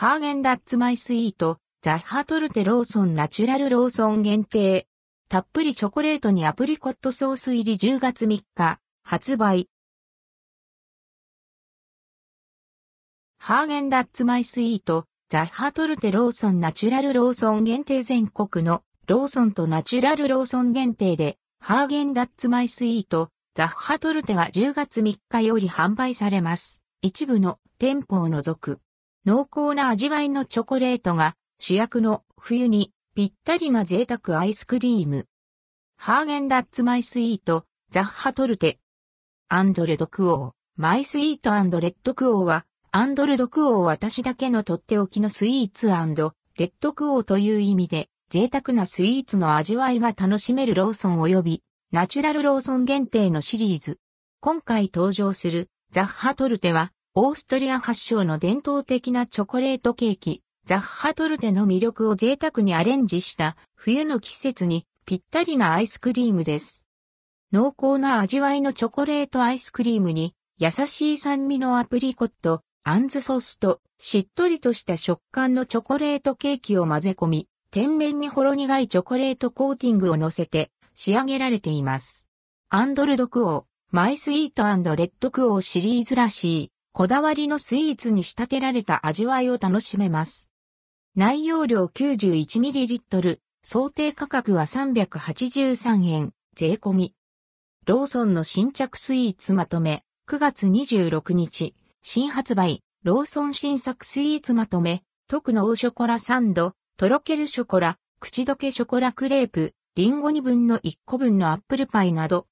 ハーゲンダッツマイスイート、ザッハトルテローソンナチュラルローソン限定。たっぷりチョコレートにアプリコットソース入り10月3日、発売。ハーゲンダッツマイスイート、ザッハトルテローソンナチュラルローソン限定全国のローソンとナチュラルローソン限定で、ハーゲンダッツマイスイート、ザッハトルテは10月3日より販売されます。一部の店舗を除く。濃厚な味わいのチョコレートが主役の冬にぴったりな贅沢アイスクリーム。ハーゲンダッツマイスイート、ザッハトルテ。アンドレドクオー、マイスイートレッドクオーは、アンドルドクオー私だけのとっておきのスイーツレッドクオーという意味で、贅沢なスイーツの味わいが楽しめるローソン及び、ナチュラルローソン限定のシリーズ。今回登場するザッハトルテは、オーストリア発祥の伝統的なチョコレートケーキ、ザッハトルテの魅力を贅沢にアレンジした冬の季節にぴったりなアイスクリームです。濃厚な味わいのチョコレートアイスクリームに優しい酸味のアプリコット、アンズソースとしっとりとした食感のチョコレートケーキを混ぜ込み、天面にほろ苦いチョコレートコーティングを乗せて仕上げられています。アンドルドクオー、マイスイートレッドクオーシリーズらしい、こだわりのスイーツに仕立てられた味わいを楽しめます。内容量 91ml、想定価格は383円、税込み。ローソンの新着スイーツまとめ、9月26日、新発売、ローソン新作スイーツまとめ、特のオーショコラサンド、とろけるショコラ、口どけショコラクレープ、リンゴ2分の1個分のアップルパイなど、